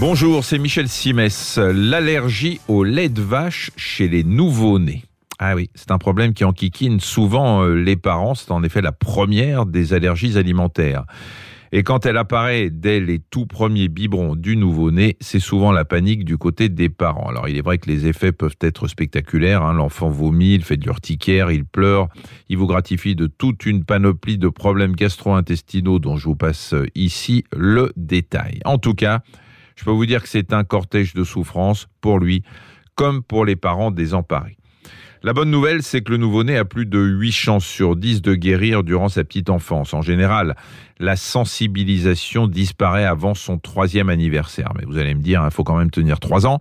Bonjour, c'est Michel Simès. L'allergie au lait de vache chez les nouveau-nés. Ah oui, c'est un problème qui enquiquine souvent euh, les parents. C'est en effet la première des allergies alimentaires. Et quand elle apparaît dès les tout premiers biberons du nouveau-né, c'est souvent la panique du côté des parents. Alors il est vrai que les effets peuvent être spectaculaires. Hein. L'enfant vomit, il fait de l'urticaire, il pleure, il vous gratifie de toute une panoplie de problèmes gastro-intestinaux dont je vous passe euh, ici le détail. En tout cas, je peux vous dire que c'est un cortège de souffrance pour lui, comme pour les parents désemparés. La bonne nouvelle, c'est que le nouveau-né a plus de 8 chances sur 10 de guérir durant sa petite enfance. En général, la sensibilisation disparaît avant son troisième anniversaire. Mais vous allez me dire, il faut quand même tenir 3 ans.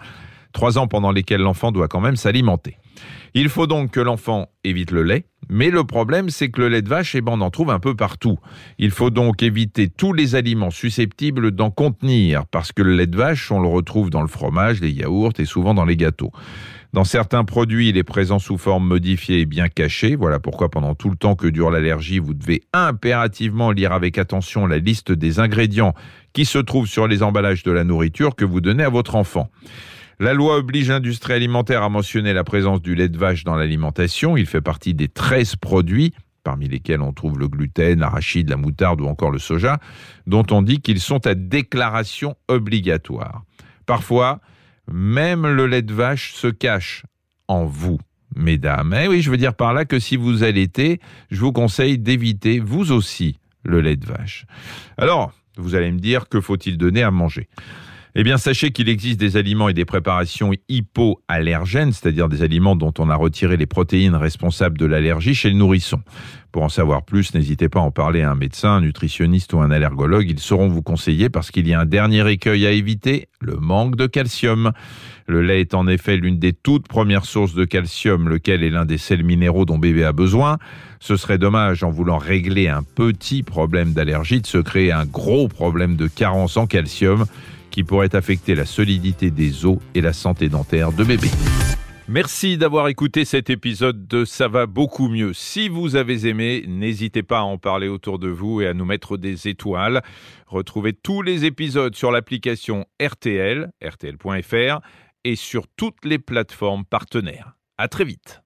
3 ans pendant lesquels l'enfant doit quand même s'alimenter. Il faut donc que l'enfant évite le lait, mais le problème c'est que le lait de vache, eh ben, on en trouve un peu partout. Il faut donc éviter tous les aliments susceptibles d'en contenir, parce que le lait de vache, on le retrouve dans le fromage, les yaourts et souvent dans les gâteaux. Dans certains produits, il est présent sous forme modifiée et bien cachée. Voilà pourquoi pendant tout le temps que dure l'allergie, vous devez impérativement lire avec attention la liste des ingrédients qui se trouvent sur les emballages de la nourriture que vous donnez à votre enfant. La loi oblige l'industrie alimentaire à mentionner la présence du lait de vache dans l'alimentation. Il fait partie des 13 produits parmi lesquels on trouve le gluten, l'arachide, la moutarde ou encore le soja, dont on dit qu'ils sont à déclaration obligatoire. Parfois, même le lait de vache se cache en vous, mesdames. Eh oui, je veux dire par là que si vous allaitez, je vous conseille d'éviter, vous aussi, le lait de vache. Alors, vous allez me dire, que faut-il donner à manger? Eh bien, sachez qu'il existe des aliments et des préparations hypoallergènes, c'est-à-dire des aliments dont on a retiré les protéines responsables de l'allergie chez le nourrisson. Pour en savoir plus, n'hésitez pas à en parler à un médecin, un nutritionniste ou un allergologue. Ils sauront vous conseiller parce qu'il y a un dernier écueil à éviter, le manque de calcium. Le lait est en effet l'une des toutes premières sources de calcium, lequel est l'un des sels minéraux dont bébé a besoin. Ce serait dommage, en voulant régler un petit problème d'allergie, de se créer un gros problème de carence en calcium qui pourrait affecter la solidité des os et la santé dentaire de bébé. Merci d'avoir écouté cet épisode de Ça va beaucoup mieux. Si vous avez aimé, n'hésitez pas à en parler autour de vous et à nous mettre des étoiles. Retrouvez tous les épisodes sur l'application RTL, rtl.fr et sur toutes les plateformes partenaires. À très vite.